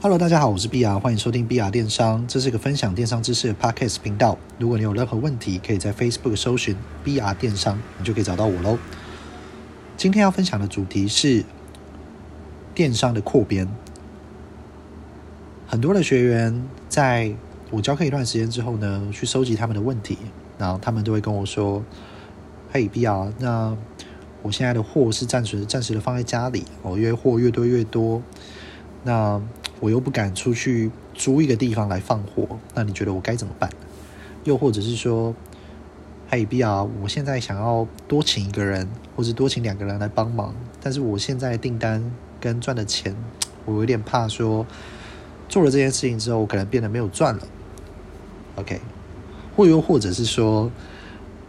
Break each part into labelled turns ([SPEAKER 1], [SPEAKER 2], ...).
[SPEAKER 1] Hello，大家好，我是 BR，欢迎收听 BR 电商，这是一个分享电商知识的 Podcast 频道。如果你有任何问题，可以在 Facebook 搜寻 BR 电商，你就可以找到我喽。今天要分享的主题是电商的扩编。很多的学员在我教课一段时间之后呢，去收集他们的问题，然后他们都会跟我说：“嘿，BR，那我现在的货是暂时暂时的放在家里，哦，因为货越堆越多，那。”我又不敢出去租一个地方来放货，那你觉得我该怎么办？又或者是说，嘿，BR，我现在想要多请一个人，或者多请两个人来帮忙，但是我现在订单跟赚的钱，我有点怕说，做了这件事情之后，我可能变得没有赚了。OK，或又或者是说，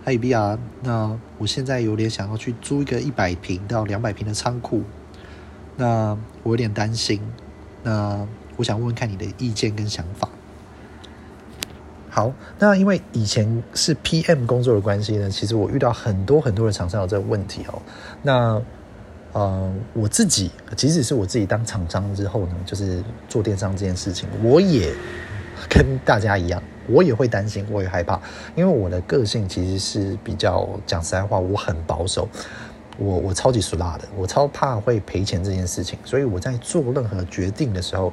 [SPEAKER 1] 嘿，BR，那我现在有点想要去租一个一百平到两百平的仓库，那我有点担心。那我想问问看你的意见跟想法。好，那因为以前是 PM 工作的关系呢，其实我遇到很多很多的厂商有这个问题哦。那呃，我自己即使是我自己当厂商之后呢，就是做电商这件事情，我也跟大家一样，我也会担心，我也害怕，因为我的个性其实是比较讲实在话，我很保守。我我超级俗辣的，我超怕会赔钱这件事情，所以我在做任何决定的时候，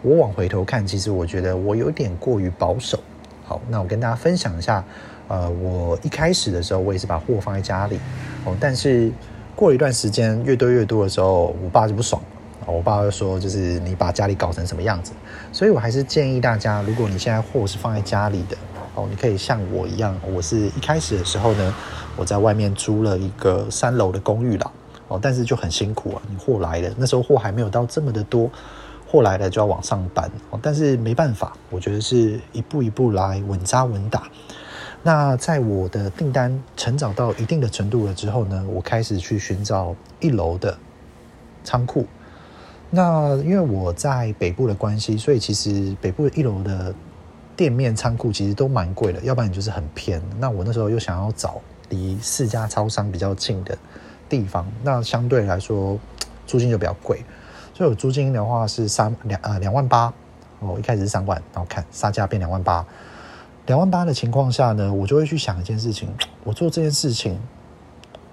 [SPEAKER 1] 我往回头看，其实我觉得我有点过于保守。好，那我跟大家分享一下，呃，我一开始的时候，我也是把货放在家里，哦，但是过了一段时间，越堆越多的时候，我爸就不爽，我爸就说，就是你把家里搞成什么样子，所以我还是建议大家，如果你现在货是放在家里的。哦，你可以像我一样，我是一开始的时候呢，我在外面租了一个三楼的公寓啦。哦，但是就很辛苦啊，你货来了，那时候货还没有到这么的多，货来了就要往上搬。哦，但是没办法，我觉得是一步一步来，稳扎稳打。那在我的订单成长到一定的程度了之后呢，我开始去寻找一楼的仓库。那因为我在北部的关系，所以其实北部一楼的。店面仓库其实都蛮贵的，要不然你就是很偏。那我那时候又想要找离四家超商比较近的地方，那相对来说租金就比较贵。所以我租金的话是三两呃两万八哦，一开始是三万，然后看杀价变两万八。两万八的情况下呢，我就会去想一件事情：我做这件事情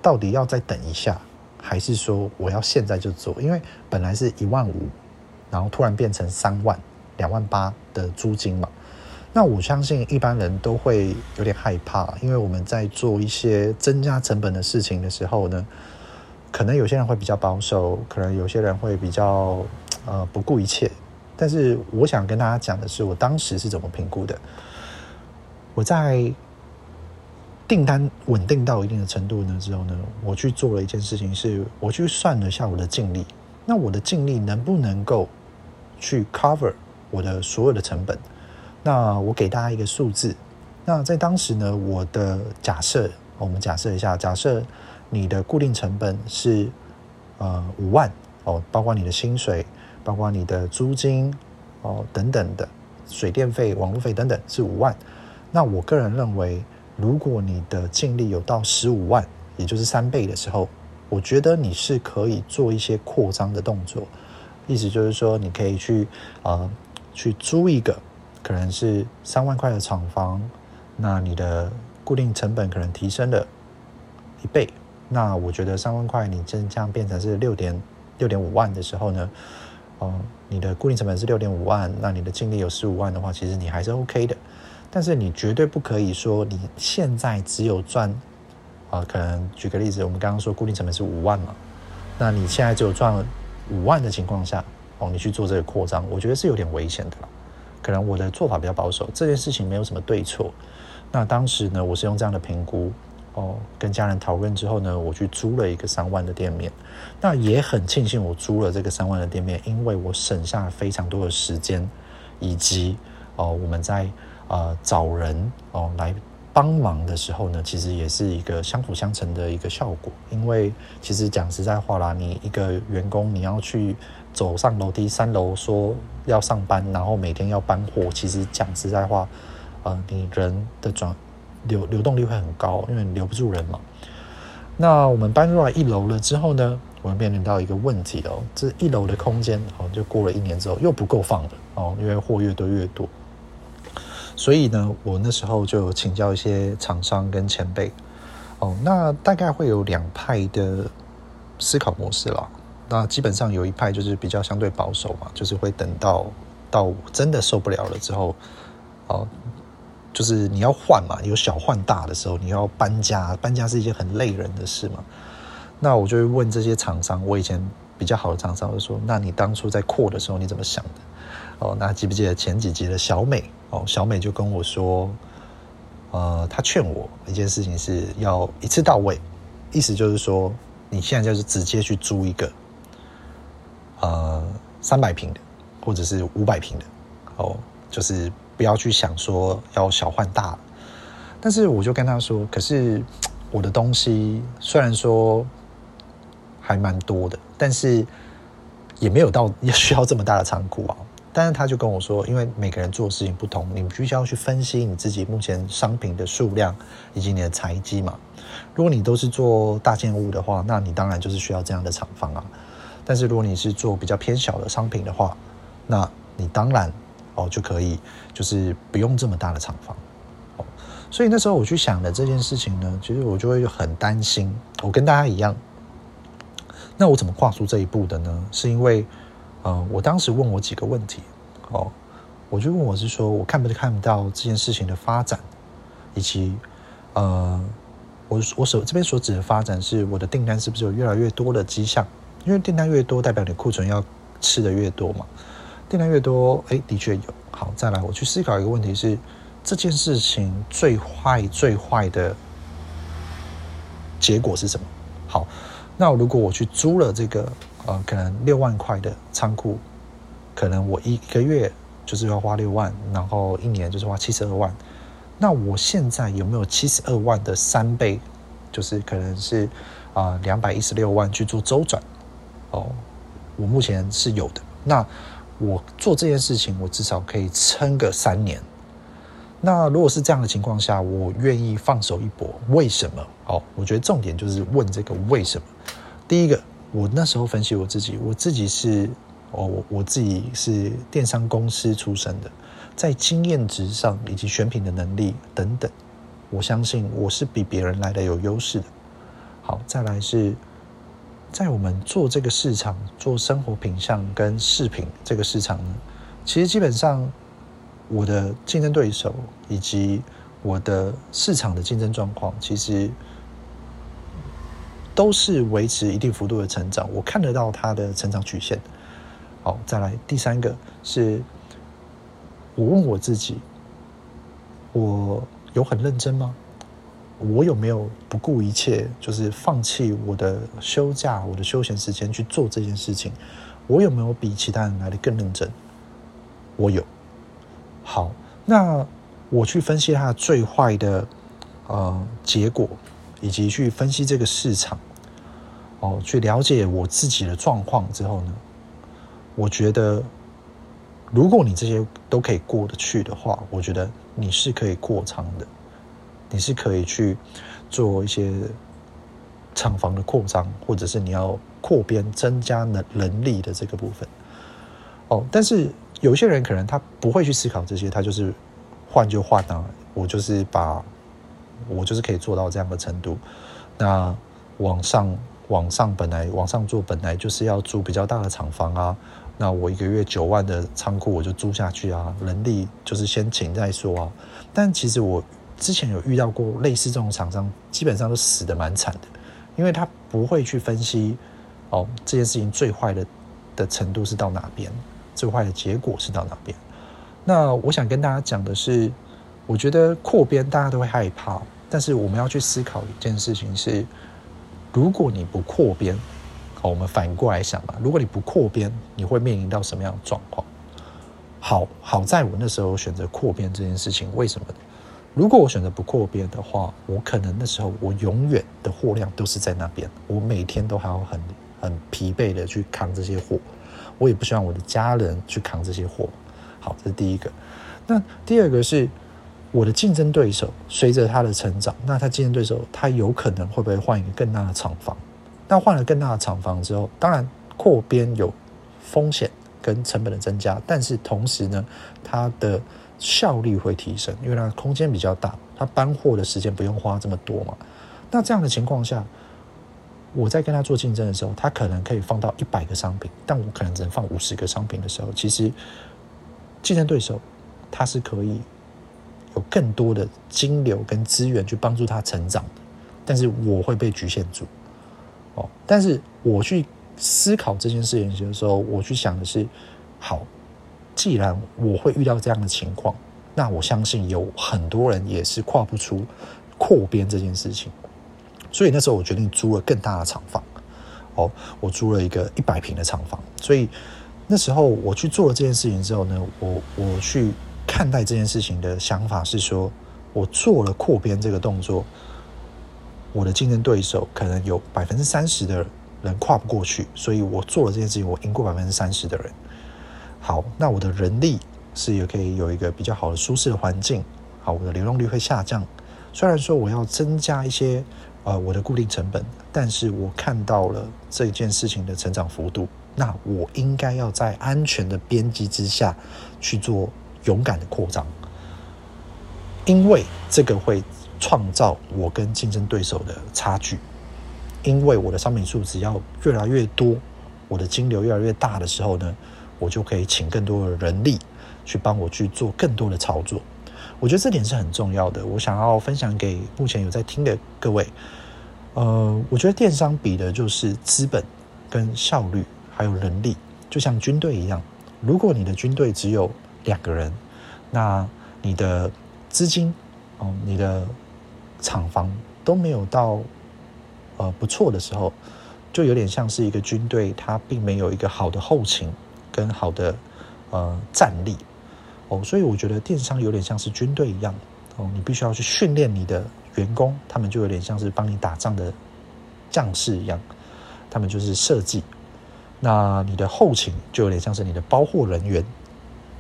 [SPEAKER 1] 到底要再等一下，还是说我要现在就做？因为本来是一万五，然后突然变成三万两万八的租金嘛。那我相信一般人都会有点害怕，因为我们在做一些增加成本的事情的时候呢，可能有些人会比较保守，可能有些人会比较呃不顾一切。但是我想跟大家讲的是，我当时是怎么评估的。我在订单稳定到一定的程度呢之后呢，我去做了一件事情，是我去算了一下我的净利。那我的净利能不能够去 cover 我的所有的成本？那我给大家一个数字，那在当时呢，我的假设，我们假设一下，假设你的固定成本是呃五万哦，包括你的薪水，包括你的租金哦等等的水电费、网络费等等是五万。那我个人认为，如果你的净利有到十五万，也就是三倍的时候，我觉得你是可以做一些扩张的动作。意思就是说，你可以去呃去租一个。可能是三万块的厂房，那你的固定成本可能提升了一倍。那我觉得三万块你真这样变成是六点六点五万的时候呢，哦，你的固定成本是六点五万，那你的净利有十五万的话，其实你还是 OK 的。但是你绝对不可以说你现在只有赚啊，可能举个例子，我们刚刚说固定成本是五万嘛，那你现在只有赚五万的情况下，哦，你去做这个扩张，我觉得是有点危险的了。可能我的做法比较保守，这件事情没有什么对错。那当时呢，我是用这样的评估哦，跟家人讨论之后呢，我去租了一个三万的店面。那也很庆幸我租了这个三万的店面，因为我省下了非常多的时间，以及哦我们在呃找人哦来帮忙的时候呢，其实也是一个相辅相成的一个效果。因为其实讲实在话啦，你一个员工你要去。走上楼梯三楼说要上班，然后每天要搬货。其实讲实在话，呃，你人的转流流动率会很高，因为你留不住人嘛。那我们搬入来一楼了之后呢，我们面临到一个问题哦，这一楼的空间哦，就过了一年之后又不够放了哦，因为货越堆越多。所以呢，我那时候就请教一些厂商跟前辈哦，那大概会有两派的思考模式啦。那基本上有一派就是比较相对保守嘛，就是会等到到真的受不了了之后，哦，就是你要换嘛，有小换大的时候，你要搬家，搬家是一件很累人的事嘛。那我就会问这些厂商，我以前比较好的厂商，就说：那你当初在扩的时候你怎么想的？哦，那记不记得前几集的小美？哦，小美就跟我说，呃，她劝我一件事情是要一次到位，意思就是说，你现在就是直接去租一个。呃，三百平的，或者是五百平的，哦，就是不要去想说要小换大。但是我就跟他说，可是我的东西虽然说还蛮多的，但是也没有到要需要这么大的仓库啊。但是他就跟我说，因为每个人做事情不同，你必须要去分析你自己目前商品的数量以及你的财机嘛。如果你都是做大件物的话，那你当然就是需要这样的厂房啊。但是如果你是做比较偏小的商品的话，那你当然哦就可以，就是不用这么大的厂房哦。所以那时候我去想的这件事情呢，其实我就会很担心。我跟大家一样，那我怎么跨出这一步的呢？是因为呃，我当时问我几个问题哦，我就问我是说，我看不看不到这件事情的发展，以及呃，我我所这边所指的发展是我的订单是不是有越来越多的迹象？因为订单越多，代表你库存要吃的越多嘛。订单越多，哎，的确有。好，再来，我去思考一个问题是：这件事情最坏、最坏的结果是什么？好，那如果我去租了这个呃，可能六万块的仓库，可能我一个月就是要花六万，然后一年就是花七十二万。那我现在有没有七十二万的三倍？就是可能是啊，两百一十六万去做周转。哦，我目前是有的。那我做这件事情，我至少可以撑个三年。那如果是这样的情况下，我愿意放手一搏。为什么？哦，我觉得重点就是问这个为什么。第一个，我那时候分析我自己，我自己是哦，我我自己是电商公司出身的，在经验值上以及选品的能力等等，我相信我是比别人来的有优势的。好，再来是。在我们做这个市场，做生活品项跟饰品这个市场呢，其实基本上我的竞争对手以及我的市场的竞争状况，其实都是维持一定幅度的成长。我看得到它的成长曲线。好，再来第三个是，我问我自己，我有很认真吗？我有没有不顾一切，就是放弃我的休假、我的休闲时间去做这件事情？我有没有比其他人来的更认真？我有。好，那我去分析它最坏的呃结果，以及去分析这个市场，哦，去了解我自己的状况之后呢，我觉得，如果你这些都可以过得去的话，我觉得你是可以扩仓的。你是可以去做一些厂房的扩张，或者是你要扩编增加能能力的这个部分。哦，但是有些人可能他不会去思考这些，他就是换就换啊，我就是把我就是可以做到这样的程度。那往上往上本来往上做本来就是要租比较大的厂房啊，那我一个月九万的仓库我就租下去啊，人力就是先请再说啊。但其实我。之前有遇到过类似这种厂商，基本上都死得蛮惨的，因为他不会去分析哦，这件事情最坏的的程度是到哪边，最坏的结果是到哪边。那我想跟大家讲的是，我觉得扩编大家都会害怕，但是我们要去思考一件事情是，如果你不扩编，好，我们反过来想吧，如果你不扩编，你会面临到什么样的状况？好，好在我那时候选择扩编这件事情，为什么？如果我选择不扩编的话，我可能那时候我永远的货量都是在那边，我每天都还要很很疲惫的去扛这些货，我也不希望我的家人去扛这些货。好，这是第一个。那第二个是我的竞争对手，随着他的成长，那他竞争对手他有可能会不会换一个更大的厂房？那换了更大的厂房之后，当然扩编有风险跟成本的增加，但是同时呢，它的效率会提升，因为它空间比较大，它搬货的时间不用花这么多嘛。那这样的情况下，我在跟他做竞争的时候，他可能可以放到一百个商品，但我可能只能放五十个商品的时候，其实竞争对手他是可以有更多的金流跟资源去帮助他成长的，但是我会被局限住。哦，但是我去思考这件事情的时候，我去想的是，好，既然我会遇到这样的情况，那我相信有很多人也是跨不出扩编这件事情。所以那时候我决定租了更大的厂房，哦，我租了一个一百平的厂房。所以那时候我去做了这件事情之后呢，我我去看待这件事情的想法是说，我做了扩编这个动作，我的竞争对手可能有百分之三十的人跨不过去，所以我做了这件事情，我赢过百分之三十的人。好，那我的人力是也可以有一个比较好的舒适的环境，好，我的流动率会下降。虽然说我要增加一些。呃，我的固定成本，但是我看到了这件事情的成长幅度，那我应该要在安全的边际之下去做勇敢的扩张，因为这个会创造我跟竞争对手的差距，因为我的商品数只要越来越多，我的金流越来越大的时候呢，我就可以请更多的人力去帮我去做更多的操作。我觉得这点是很重要的，我想要分享给目前有在听的各位。呃，我觉得电商比的就是资本、跟效率，还有人力，就像军队一样。如果你的军队只有两个人，那你的资金哦，你的厂房都没有到呃不错的时候，就有点像是一个军队，它并没有一个好的后勤跟好的呃战力。哦，所以我觉得电商有点像是军队一样哦，你必须要去训练你的员工，他们就有点像是帮你打仗的将士一样，他们就是设计。那你的后勤就有点像是你的包货人员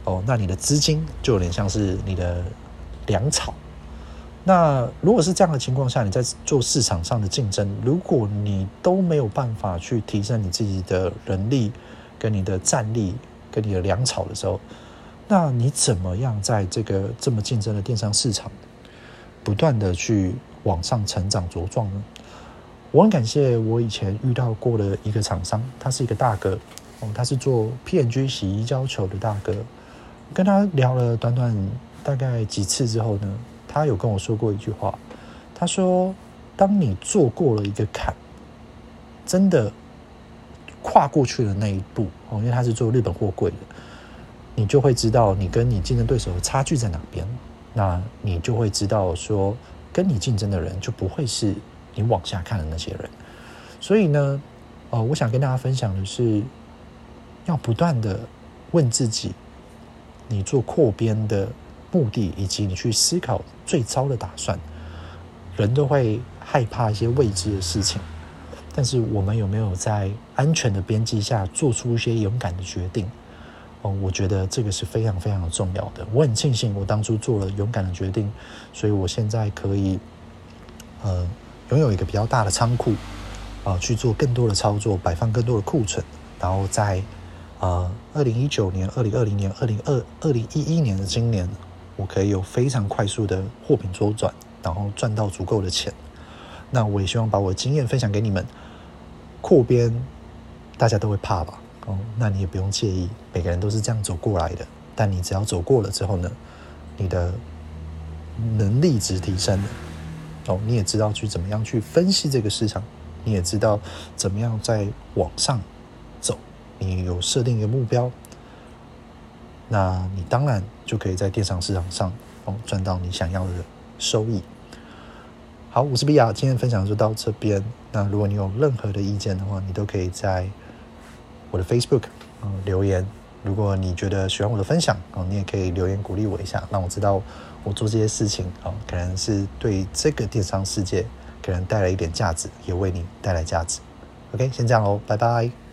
[SPEAKER 1] 哦，那你的资金就有点像是你的粮草。那如果是这样的情况下，你在做市场上的竞争，如果你都没有办法去提升你自己的人力、跟你的战力、跟你的粮草的时候，那你怎么样在这个这么竞争的电商市场，不断的去往上成长茁壮呢？我很感谢我以前遇到过的一个厂商，他是一个大哥哦，他是做 P N G 洗衣胶球的大哥。跟他聊了短短大概几次之后呢，他有跟我说过一句话，他说：“当你做过了一个坎，真的跨过去的那一步哦，因为他是做日本货柜的。”你就会知道你跟你竞争对手的差距在哪边，那你就会知道说，跟你竞争的人就不会是你往下看的那些人。所以呢，呃，我想跟大家分享的是，要不断的问自己，你做扩编的目的，以及你去思考最糟的打算。人都会害怕一些未知的事情，但是我们有没有在安全的边际下做出一些勇敢的决定？哦，我觉得这个是非常非常重要的。我很庆幸我当初做了勇敢的决定，所以我现在可以，呃，拥有一个比较大的仓库，啊、去做更多的操作，摆放更多的库存，然后在呃二零一九年、二零二零年、二零二二零一一年的今年，我可以有非常快速的货品周转，然后赚到足够的钱。那我也希望把我的经验分享给你们。扩编，大家都会怕吧？哦，那你也不用介意，每个人都是这样走过来的。但你只要走过了之后呢，你的能力值提升了，哦，你也知道去怎么样去分析这个市场，你也知道怎么样在往上走，你有设定一个目标，那你当然就可以在电商市场上哦赚到你想要的收益。好，我是比亚，今天分享就到这边。那如果你有任何的意见的话，你都可以在。我的 Facebook 嗯留言，如果你觉得喜欢我的分享哦，你也可以留言鼓励我一下，让我知道我做这些事情哦，可能是对这个电商世界可能带来一点价值，也为你带来价值。OK，先这样喽，拜拜。